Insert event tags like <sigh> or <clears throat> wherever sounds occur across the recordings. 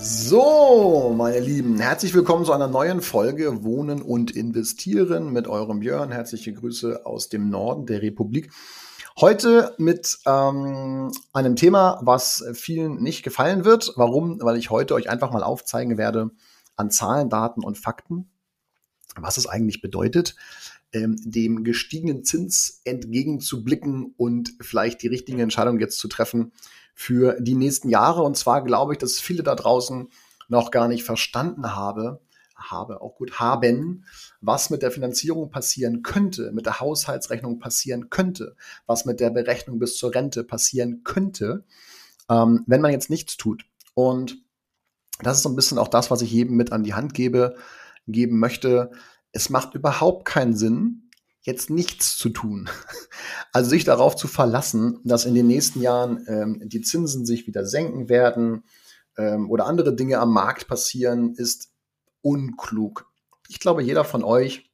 So, meine Lieben, herzlich willkommen zu einer neuen Folge Wohnen und Investieren mit eurem Björn. Herzliche Grüße aus dem Norden der Republik. Heute mit ähm, einem Thema, was vielen nicht gefallen wird. Warum? Weil ich heute euch einfach mal aufzeigen werde an Zahlen, Daten und Fakten, was es eigentlich bedeutet, ähm, dem gestiegenen Zins entgegenzublicken und vielleicht die richtigen Entscheidungen jetzt zu treffen für die nächsten Jahre. Und zwar glaube ich, dass viele da draußen noch gar nicht verstanden habe, habe, auch gut haben, was mit der Finanzierung passieren könnte, mit der Haushaltsrechnung passieren könnte, was mit der Berechnung bis zur Rente passieren könnte, ähm, wenn man jetzt nichts tut. Und das ist so ein bisschen auch das, was ich jedem mit an die Hand gebe, geben möchte. Es macht überhaupt keinen Sinn, jetzt nichts zu tun. <laughs> Also sich darauf zu verlassen, dass in den nächsten Jahren ähm, die Zinsen sich wieder senken werden ähm, oder andere Dinge am Markt passieren, ist unklug. Ich glaube, jeder von euch,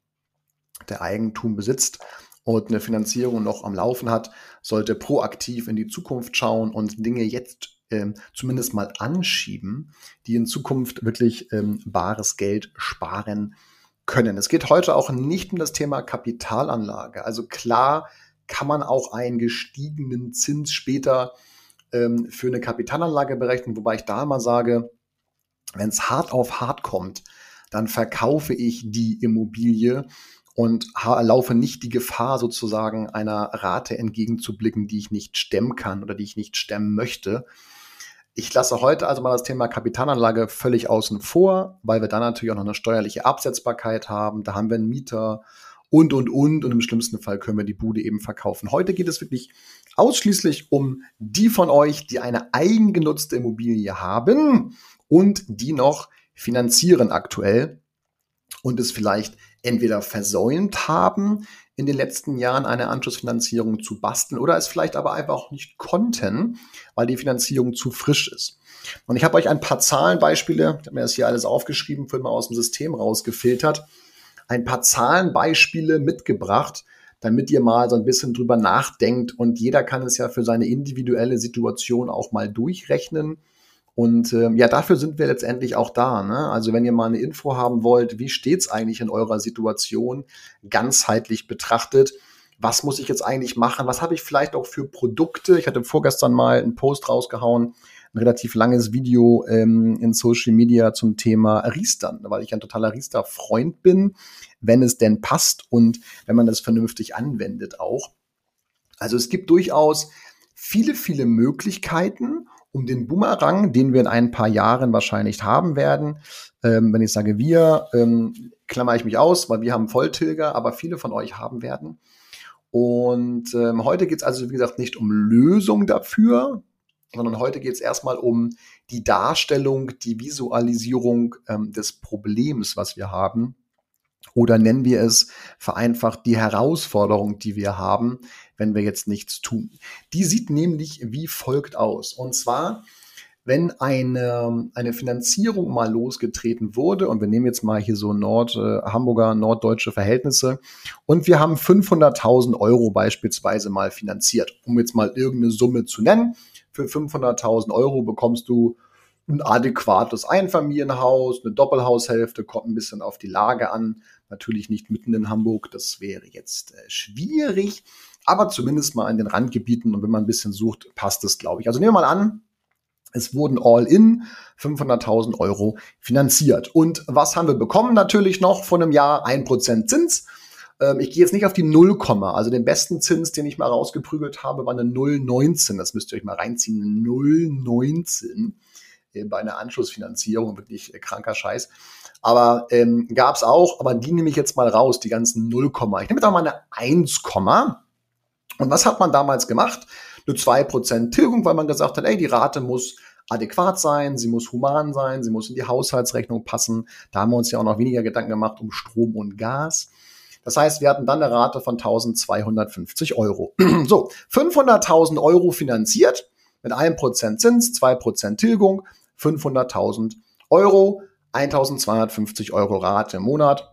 der Eigentum besitzt und eine Finanzierung noch am Laufen hat, sollte proaktiv in die Zukunft schauen und Dinge jetzt ähm, zumindest mal anschieben, die in Zukunft wirklich ähm, bares Geld sparen können. Es geht heute auch nicht um das Thema Kapitalanlage. Also klar kann man auch einen gestiegenen Zins später ähm, für eine Kapitalanlage berechnen, wobei ich da mal sage, wenn es hart auf hart kommt, dann verkaufe ich die Immobilie und laufe nicht die Gefahr, sozusagen einer Rate entgegenzublicken, die ich nicht stemmen kann oder die ich nicht stemmen möchte. Ich lasse heute also mal das Thema Kapitalanlage völlig außen vor, weil wir dann natürlich auch noch eine steuerliche Absetzbarkeit haben. Da haben wir einen Mieter und, und, und. Und im schlimmsten Fall können wir die Bude eben verkaufen. Heute geht es wirklich ausschließlich um die von euch, die eine eigengenutzte Immobilie haben und die noch finanzieren aktuell und es vielleicht entweder versäumt haben, in den letzten Jahren eine Anschlussfinanzierung zu basteln oder es vielleicht aber einfach auch nicht konnten, weil die Finanzierung zu frisch ist. Und ich habe euch ein paar Zahlenbeispiele, ich habe mir das hier alles aufgeschrieben, für mal aus dem System rausgefiltert, ein paar Zahlenbeispiele mitgebracht, damit ihr mal so ein bisschen drüber nachdenkt und jeder kann es ja für seine individuelle Situation auch mal durchrechnen und äh, ja, dafür sind wir letztendlich auch da. Ne? Also wenn ihr mal eine Info haben wollt, wie steht's eigentlich in eurer Situation, ganzheitlich betrachtet, was muss ich jetzt eigentlich machen? Was habe ich vielleicht auch für Produkte? Ich hatte vorgestern mal einen Post rausgehauen, ein relativ langes Video ähm, in Social Media zum Thema Riestern, weil ich ein totaler Riester-Freund bin, wenn es denn passt und wenn man das vernünftig anwendet auch. Also es gibt durchaus viele, viele Möglichkeiten um den Boomerang, den wir in ein paar Jahren wahrscheinlich haben werden. Ähm, wenn ich sage wir, ähm, klammer ich mich aus, weil wir haben Volltilger, aber viele von euch haben werden. Und ähm, heute geht es also, wie gesagt, nicht um Lösung dafür, sondern heute geht es erstmal um die Darstellung, die Visualisierung ähm, des Problems, was wir haben. Oder nennen wir es vereinfacht die Herausforderung, die wir haben, wenn wir jetzt nichts tun. Die sieht nämlich wie folgt aus. Und zwar, wenn eine, eine Finanzierung mal losgetreten wurde, und wir nehmen jetzt mal hier so Nord, äh, Hamburger, norddeutsche Verhältnisse, und wir haben 500.000 Euro beispielsweise mal finanziert, um jetzt mal irgendeine Summe zu nennen. Für 500.000 Euro bekommst du ein adäquates Einfamilienhaus, eine Doppelhaushälfte, kommt ein bisschen auf die Lage an. Natürlich nicht mitten in Hamburg, das wäre jetzt äh, schwierig, aber zumindest mal in den Randgebieten und wenn man ein bisschen sucht, passt es, glaube ich. Also nehmen wir mal an, es wurden all in 500.000 Euro finanziert. Und was haben wir bekommen? Natürlich noch von einem Jahr 1% Zins. Ähm, ich gehe jetzt nicht auf die 0, also den besten Zins, den ich mal rausgeprügelt habe, war eine 0,19. Das müsst ihr euch mal reinziehen. Eine 0,19 bei einer Anschlussfinanzierung, wirklich kranker Scheiß. Aber ähm, gab es auch, aber die nehme ich jetzt mal raus, die ganzen 0, ich nehme da mal eine 1, und was hat man damals gemacht? Eine 2% Tilgung, weil man gesagt hat, ey, die Rate muss adäquat sein, sie muss human sein, sie muss in die Haushaltsrechnung passen. Da haben wir uns ja auch noch weniger Gedanken gemacht um Strom und Gas. Das heißt, wir hatten dann eine Rate von 1250 Euro. <clears throat> so, 500.000 Euro finanziert mit 1% Zins, 2% Tilgung, 500.000 Euro, 1250 Euro Rate im Monat.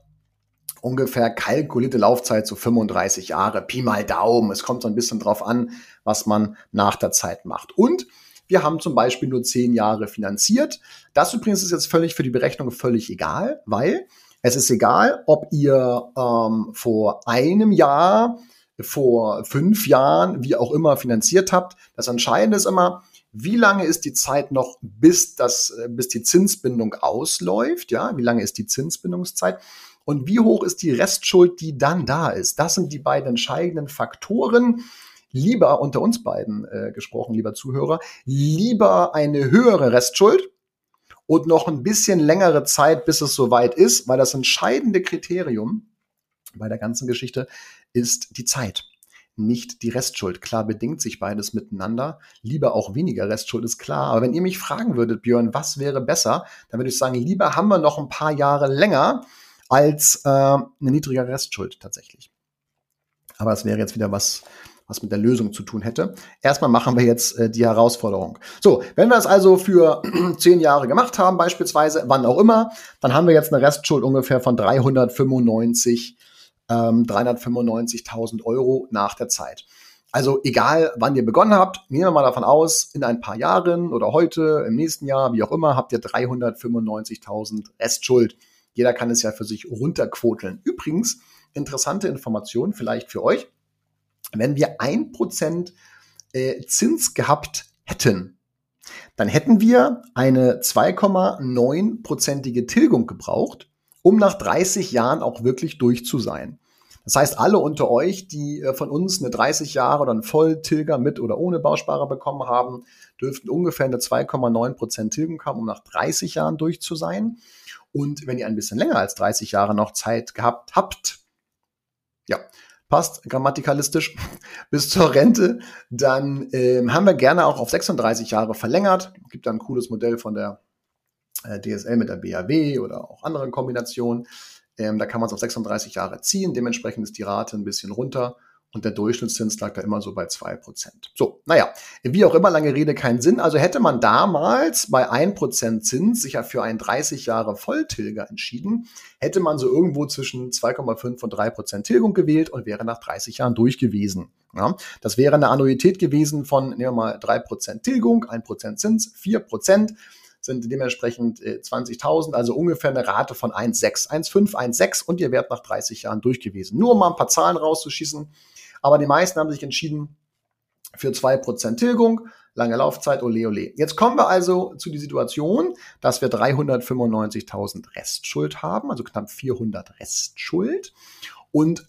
Ungefähr kalkulierte Laufzeit so 35 Jahre, Pi mal Daumen. Es kommt so ein bisschen drauf an, was man nach der Zeit macht. Und wir haben zum Beispiel nur 10 Jahre finanziert. Das übrigens ist jetzt völlig für die Berechnung völlig egal, weil es ist egal, ob ihr ähm, vor einem Jahr, vor fünf Jahren, wie auch immer finanziert habt. Das Entscheidende ist immer, wie lange ist die Zeit noch, bis das, äh, bis die Zinsbindung ausläuft? Ja, wie lange ist die Zinsbindungszeit? Und wie hoch ist die Restschuld, die dann da ist? Das sind die beiden entscheidenden Faktoren. Lieber unter uns beiden äh, gesprochen, lieber Zuhörer, lieber eine höhere Restschuld, und noch ein bisschen längere Zeit, bis es soweit ist, weil das entscheidende Kriterium bei der ganzen Geschichte ist die Zeit nicht die Restschuld. Klar bedingt sich beides miteinander. Lieber auch weniger Restschuld ist klar. Aber wenn ihr mich fragen würdet, Björn, was wäre besser, dann würde ich sagen, lieber haben wir noch ein paar Jahre länger als äh, eine niedrigere Restschuld tatsächlich. Aber es wäre jetzt wieder was, was mit der Lösung zu tun hätte. Erstmal machen wir jetzt äh, die Herausforderung. So, wenn wir es also für <clears throat> zehn Jahre gemacht haben, beispielsweise, wann auch immer, dann haben wir jetzt eine Restschuld ungefähr von 395, ähm, 395.000 Euro nach der Zeit. Also egal, wann ihr begonnen habt, nehmen wir mal davon aus, in ein paar Jahren oder heute, im nächsten Jahr, wie auch immer, habt ihr 395.000 Restschuld. Jeder kann es ja für sich runterquoteln. Übrigens, interessante Information vielleicht für euch wenn wir ein Prozent äh, Zins gehabt hätten, dann hätten wir eine 2,9-prozentige Tilgung gebraucht, um nach 30 Jahren auch wirklich durch zu sein. Das heißt, alle unter euch, die äh, von uns eine 30 Jahre oder einen Volltilger mit oder ohne Bausparer bekommen haben, dürften ungefähr eine 2,9 Prozent Tilgung haben, um nach 30 Jahren durch zu sein. Und wenn ihr ein bisschen länger als 30 Jahre noch Zeit gehabt habt, ja, passt grammatikalistisch <laughs> bis zur Rente, dann ähm, haben wir gerne auch auf 36 Jahre verlängert. Gibt da ein cooles Modell von der äh, DSL mit der BAW oder auch anderen Kombinationen. Ähm, da kann man es auf 36 Jahre ziehen. Dementsprechend ist die Rate ein bisschen runter und der Durchschnittszins lag da immer so bei 2%. So, naja, wie auch immer, lange Rede, keinen Sinn. Also hätte man damals bei 1% Zins sich ja für einen 30 Jahre Volltilger entschieden, hätte man so irgendwo zwischen 2,5 und 3% Tilgung gewählt und wäre nach 30 Jahren durch gewesen. Ja, das wäre eine Annuität gewesen von, nehmen wir mal 3% Tilgung, 1% Zins, 4% sind dementsprechend äh, 20.000, also ungefähr eine Rate von 1,6, 1,5, 1,6 und ihr wärt nach 30 Jahren durch gewesen. Nur um mal ein paar Zahlen rauszuschießen. Aber die meisten haben sich entschieden für 2% Tilgung, lange Laufzeit, ole ole. Jetzt kommen wir also zu die Situation, dass wir 395.000 Restschuld haben, also knapp 400 Restschuld und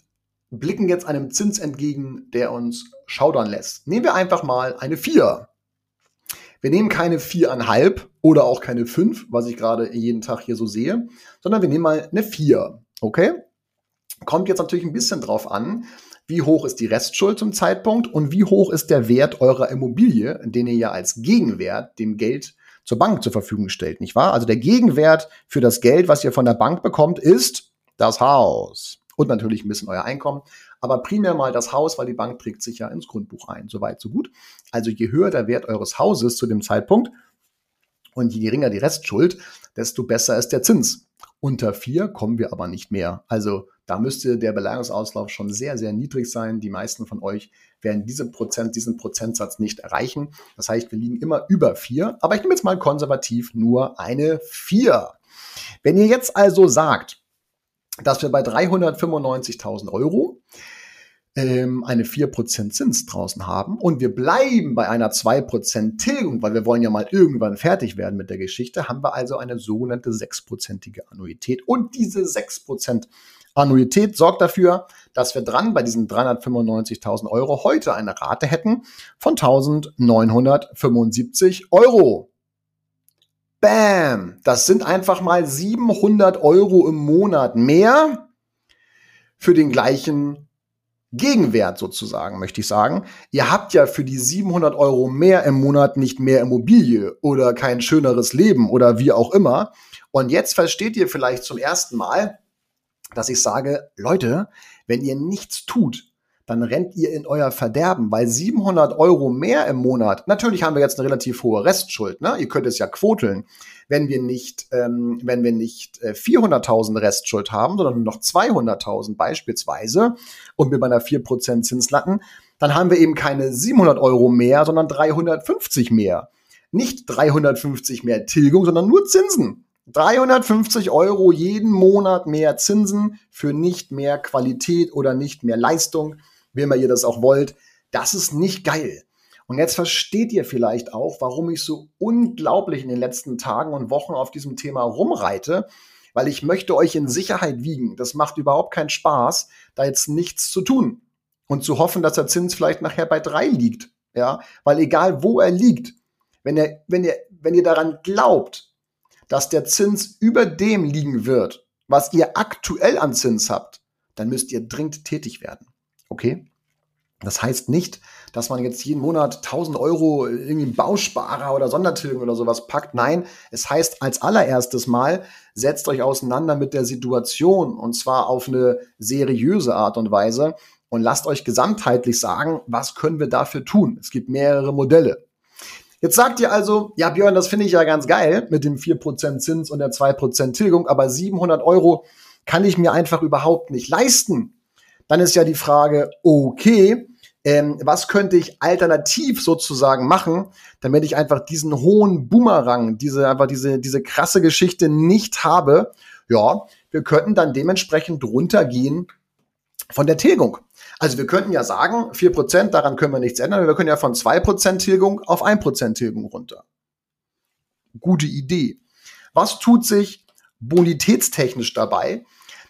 blicken jetzt einem Zins entgegen, der uns schaudern lässt. Nehmen wir einfach mal eine 4. Wir nehmen keine 4,5 oder auch keine 5, was ich gerade jeden Tag hier so sehe, sondern wir nehmen mal eine 4. Okay? Kommt jetzt natürlich ein bisschen drauf an, wie hoch ist die Restschuld zum Zeitpunkt und wie hoch ist der Wert eurer Immobilie, den ihr ja als Gegenwert dem Geld zur Bank zur Verfügung stellt, nicht wahr? Also der Gegenwert für das Geld, was ihr von der Bank bekommt, ist das Haus. Und natürlich ein bisschen euer Einkommen. Aber primär mal das Haus, weil die Bank trägt sich ja ins Grundbuch ein. Soweit, so gut. Also je höher der Wert eures Hauses zu dem Zeitpunkt und je geringer die Restschuld, desto besser ist der Zins. Unter vier kommen wir aber nicht mehr. Also da müsste der Beleihungsauslauf schon sehr, sehr niedrig sein. Die meisten von euch werden diese Prozent, diesen Prozentsatz nicht erreichen. Das heißt, wir liegen immer über vier. Aber ich nehme jetzt mal konservativ nur eine vier. Wenn ihr jetzt also sagt, dass wir bei 395.000 Euro ähm, eine 4% Zins draußen haben und wir bleiben bei einer 2% Tilgung, weil wir wollen ja mal irgendwann fertig werden mit der Geschichte, haben wir also eine sogenannte 6%ige Annuität. Und diese 6% Annuität sorgt dafür, dass wir dran bei diesen 395.000 Euro heute eine Rate hätten von 1.975 Euro. Bam! Das sind einfach mal 700 Euro im Monat mehr für den gleichen Gegenwert sozusagen, möchte ich sagen. Ihr habt ja für die 700 Euro mehr im Monat nicht mehr Immobilie oder kein schöneres Leben oder wie auch immer. Und jetzt versteht ihr vielleicht zum ersten Mal, dass ich sage, Leute, wenn ihr nichts tut, dann rennt ihr in euer Verderben, weil 700 Euro mehr im Monat, natürlich haben wir jetzt eine relativ hohe Restschuld, ne? ihr könnt es ja quoteln, wenn wir nicht, ähm, wenn wir nicht äh, 400.000 Restschuld haben, sondern nur noch 200.000 beispielsweise und wir bei einer 4% Zinslatten, dann haben wir eben keine 700 Euro mehr, sondern 350 mehr. Nicht 350 mehr Tilgung, sondern nur Zinsen. 350 Euro jeden Monat mehr Zinsen für nicht mehr Qualität oder nicht mehr Leistung wie immer ihr das auch wollt. Das ist nicht geil. Und jetzt versteht ihr vielleicht auch, warum ich so unglaublich in den letzten Tagen und Wochen auf diesem Thema rumreite, weil ich möchte euch in Sicherheit wiegen. Das macht überhaupt keinen Spaß, da jetzt nichts zu tun und zu hoffen, dass der Zins vielleicht nachher bei drei liegt. Ja, weil egal wo er liegt, wenn ihr, wenn ihr, wenn ihr daran glaubt, dass der Zins über dem liegen wird, was ihr aktuell an Zins habt, dann müsst ihr dringend tätig werden. Okay? Das heißt nicht, dass man jetzt jeden Monat 1000 Euro irgendwie Bausparer oder Sondertilgung oder sowas packt. Nein, es heißt als allererstes Mal, setzt euch auseinander mit der Situation und zwar auf eine seriöse Art und Weise und lasst euch gesamtheitlich sagen, was können wir dafür tun? Es gibt mehrere Modelle. Jetzt sagt ihr also, ja Björn, das finde ich ja ganz geil mit dem 4% Zins und der 2% Tilgung, aber 700 Euro kann ich mir einfach überhaupt nicht leisten. Dann ist ja die Frage, okay, ähm, was könnte ich alternativ sozusagen machen, damit ich einfach diesen hohen Boomerang, diese einfach diese diese krasse Geschichte nicht habe? Ja, wir könnten dann dementsprechend runtergehen von der Tilgung. Also wir könnten ja sagen, 4%, daran können wir nichts ändern. Wir können ja von 2% Tilgung auf 1% Tilgung runter. Gute Idee. Was tut sich bonitätstechnisch dabei?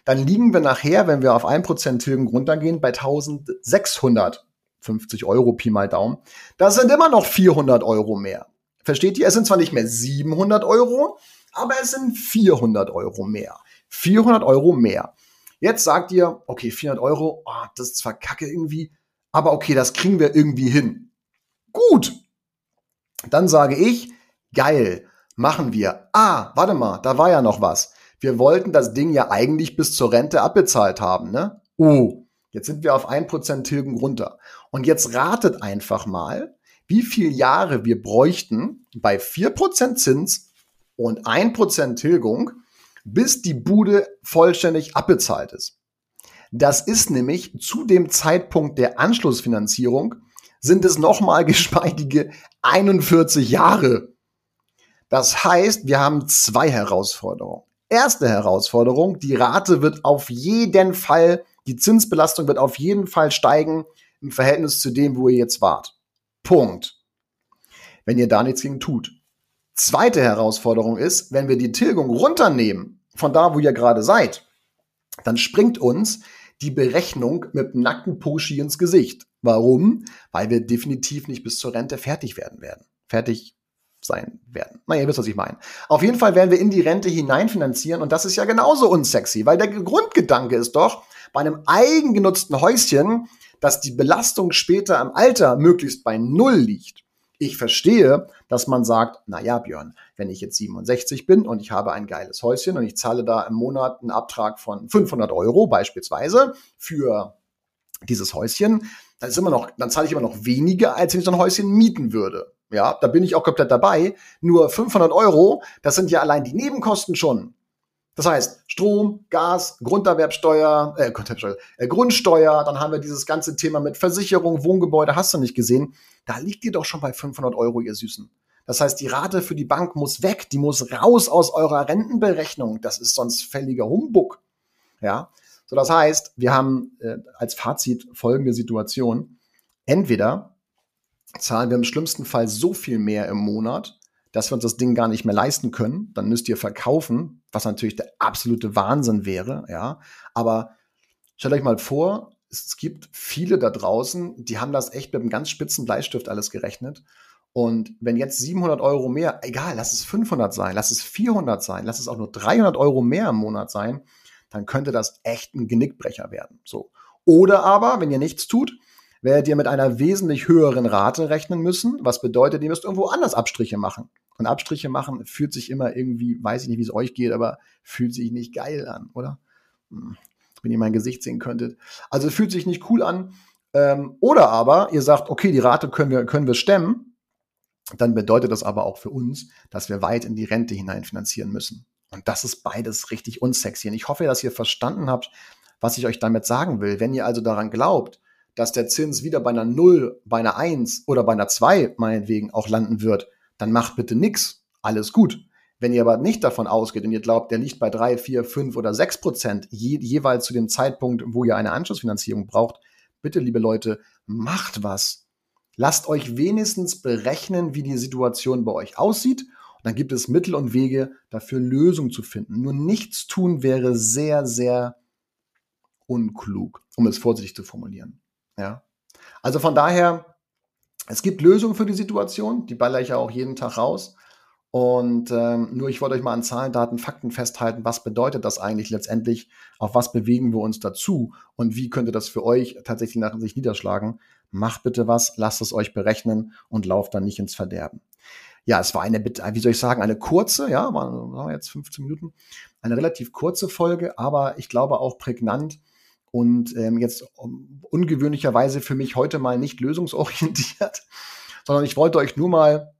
Dann liegen wir nachher, wenn wir auf 1% Tilgung runtergehen, bei 1650 Euro Pi mal Daumen. Das sind immer noch 400 Euro mehr. Versteht ihr? Es sind zwar nicht mehr 700 Euro, aber es sind 400 Euro mehr. 400 Euro mehr. Jetzt sagt ihr, okay, 400 Euro, oh, das ist zwar kacke irgendwie, aber okay, das kriegen wir irgendwie hin. Gut. Dann sage ich, geil, machen wir. Ah, warte mal, da war ja noch was wir wollten das Ding ja eigentlich bis zur Rente abbezahlt haben, ne? Oh, jetzt sind wir auf 1% Tilgung runter. Und jetzt ratet einfach mal, wie viele Jahre wir bräuchten bei 4% Zins und 1% Tilgung, bis die Bude vollständig abbezahlt ist. Das ist nämlich zu dem Zeitpunkt der Anschlussfinanzierung sind es nochmal <laughs> geschmeidige 41 Jahre. Das heißt, wir haben zwei Herausforderungen erste Herausforderung. Die Rate wird auf jeden Fall, die Zinsbelastung wird auf jeden Fall steigen im Verhältnis zu dem, wo ihr jetzt wart. Punkt. Wenn ihr da nichts gegen tut. Zweite Herausforderung ist, wenn wir die Tilgung runternehmen von da, wo ihr gerade seid, dann springt uns die Berechnung mit nackten Poschi ins Gesicht. Warum? Weil wir definitiv nicht bis zur Rente fertig werden werden. Fertig sein werden. Na, ihr wisst, was ich meine. Auf jeden Fall werden wir in die Rente hineinfinanzieren und das ist ja genauso unsexy, weil der Grundgedanke ist doch, bei einem eigengenutzten Häuschen, dass die Belastung später im Alter möglichst bei Null liegt. Ich verstehe, dass man sagt, na ja, Björn, wenn ich jetzt 67 bin und ich habe ein geiles Häuschen und ich zahle da im Monat einen Abtrag von 500 Euro beispielsweise für dieses Häuschen, dann ist immer noch, dann zahle ich immer noch weniger, als wenn ich so ein Häuschen mieten würde. Ja, da bin ich auch komplett dabei. Nur 500 Euro, das sind ja allein die Nebenkosten schon. Das heißt, Strom, Gas, Grunderwerbsteuer, äh, Grunderwerbsteuer, äh, Grundsteuer, dann haben wir dieses ganze Thema mit Versicherung, Wohngebäude, hast du nicht gesehen. Da liegt ihr doch schon bei 500 Euro, ihr Süßen. Das heißt, die Rate für die Bank muss weg, die muss raus aus eurer Rentenberechnung. Das ist sonst fälliger Humbug. Ja, so das heißt, wir haben äh, als Fazit folgende Situation. Entweder zahlen wir im schlimmsten Fall so viel mehr im Monat, dass wir uns das Ding gar nicht mehr leisten können. Dann müsst ihr verkaufen, was natürlich der absolute Wahnsinn wäre, ja. Aber stellt euch mal vor, es gibt viele da draußen, die haben das echt mit einem ganz spitzen Bleistift alles gerechnet. Und wenn jetzt 700 Euro mehr, egal, lass es 500 sein, lass es 400 sein, lass es auch nur 300 Euro mehr im Monat sein, dann könnte das echt ein Genickbrecher werden. So. Oder aber, wenn ihr nichts tut, werdet ihr mit einer wesentlich höheren Rate rechnen müssen, was bedeutet, ihr müsst irgendwo anders Abstriche machen. Und Abstriche machen fühlt sich immer irgendwie, weiß ich nicht, wie es euch geht, aber fühlt sich nicht geil an, oder? Hm, wenn ihr mein Gesicht sehen könntet. Also fühlt sich nicht cool an. Ähm, oder aber ihr sagt, okay, die Rate können wir, können wir stemmen. Dann bedeutet das aber auch für uns, dass wir weit in die Rente hinein finanzieren müssen. Und das ist beides richtig unsexy. Und ich hoffe, dass ihr verstanden habt, was ich euch damit sagen will. Wenn ihr also daran glaubt, dass der Zins wieder bei einer 0, bei einer 1 oder bei einer 2 meinetwegen auch landen wird, dann macht bitte nix. Alles gut. Wenn ihr aber nicht davon ausgeht und ihr glaubt, der liegt bei 3, 4, 5 oder 6 Prozent je, jeweils zu dem Zeitpunkt, wo ihr eine Anschlussfinanzierung braucht, bitte, liebe Leute, macht was. Lasst euch wenigstens berechnen, wie die Situation bei euch aussieht. Und dann gibt es Mittel und Wege, dafür Lösungen zu finden. Nur nichts tun wäre sehr, sehr unklug, um es vorsichtig zu formulieren. Ja. Also von daher, es gibt Lösungen für die Situation, die baller ich ja auch jeden Tag raus. Und ähm, nur ich wollte euch mal an Zahlen, Daten, Fakten festhalten, was bedeutet das eigentlich letztendlich, auf was bewegen wir uns dazu und wie könnte das für euch tatsächlich nach sich niederschlagen. Macht bitte was, lasst es euch berechnen und lauft dann nicht ins Verderben. Ja, es war eine, wie soll ich sagen, eine kurze, ja, waren jetzt 15 Minuten, eine relativ kurze Folge, aber ich glaube auch prägnant und ähm, jetzt ungewöhnlicherweise für mich heute mal nicht lösungsorientiert, <laughs> sondern ich wollte euch nur mal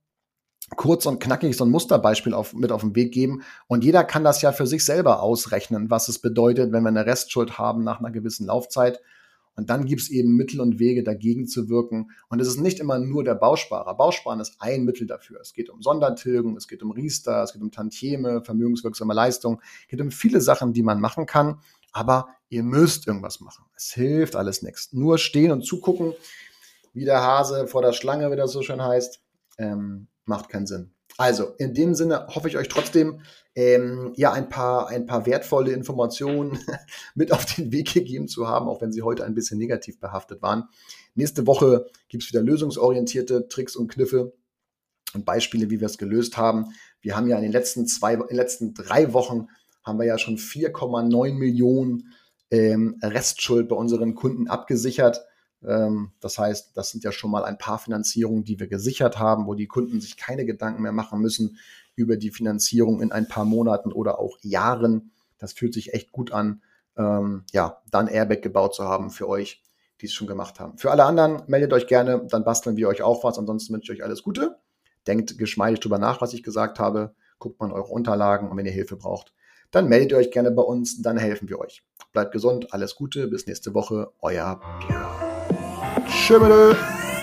kurz und knackig so ein Musterbeispiel auf, mit auf den Weg geben. Und jeder kann das ja für sich selber ausrechnen, was es bedeutet, wenn wir eine Restschuld haben nach einer gewissen Laufzeit. Und dann gibt es eben Mittel und Wege, dagegen zu wirken. Und es ist nicht immer nur der Bausparer. Bausparen ist ein Mittel dafür. Es geht um Sondertilgung, es geht um Riester, es geht um Tantieme, vermögenswirksame Leistung. Es geht um viele Sachen, die man machen kann aber ihr müsst irgendwas machen. Es hilft alles nichts. Nur stehen und zugucken, wie der Hase vor der Schlange, wie das so schön heißt, ähm, macht keinen Sinn. Also, in dem Sinne hoffe ich euch trotzdem, ähm, ja, ein paar, ein paar wertvolle Informationen <laughs> mit auf den Weg gegeben zu haben, auch wenn sie heute ein bisschen negativ behaftet waren. Nächste Woche gibt es wieder lösungsorientierte Tricks und Kniffe und Beispiele, wie wir es gelöst haben. Wir haben ja in den letzten zwei, in den letzten drei Wochen haben wir ja schon 4,9 Millionen ähm, Restschuld bei unseren Kunden abgesichert. Ähm, das heißt, das sind ja schon mal ein paar Finanzierungen, die wir gesichert haben, wo die Kunden sich keine Gedanken mehr machen müssen über die Finanzierung in ein paar Monaten oder auch Jahren. Das fühlt sich echt gut an, ähm, ja, dann Airbag gebaut zu haben für euch, die es schon gemacht haben. Für alle anderen meldet euch gerne, dann basteln wir euch auch was. Ansonsten wünsche ich euch alles Gute. Denkt geschmeidig drüber nach, was ich gesagt habe. Guckt mal in eure Unterlagen und wenn ihr Hilfe braucht, dann meldet ihr euch gerne bei uns, dann helfen wir euch. Bleibt gesund, alles Gute, bis nächste Woche, euer Björn. Tschüss.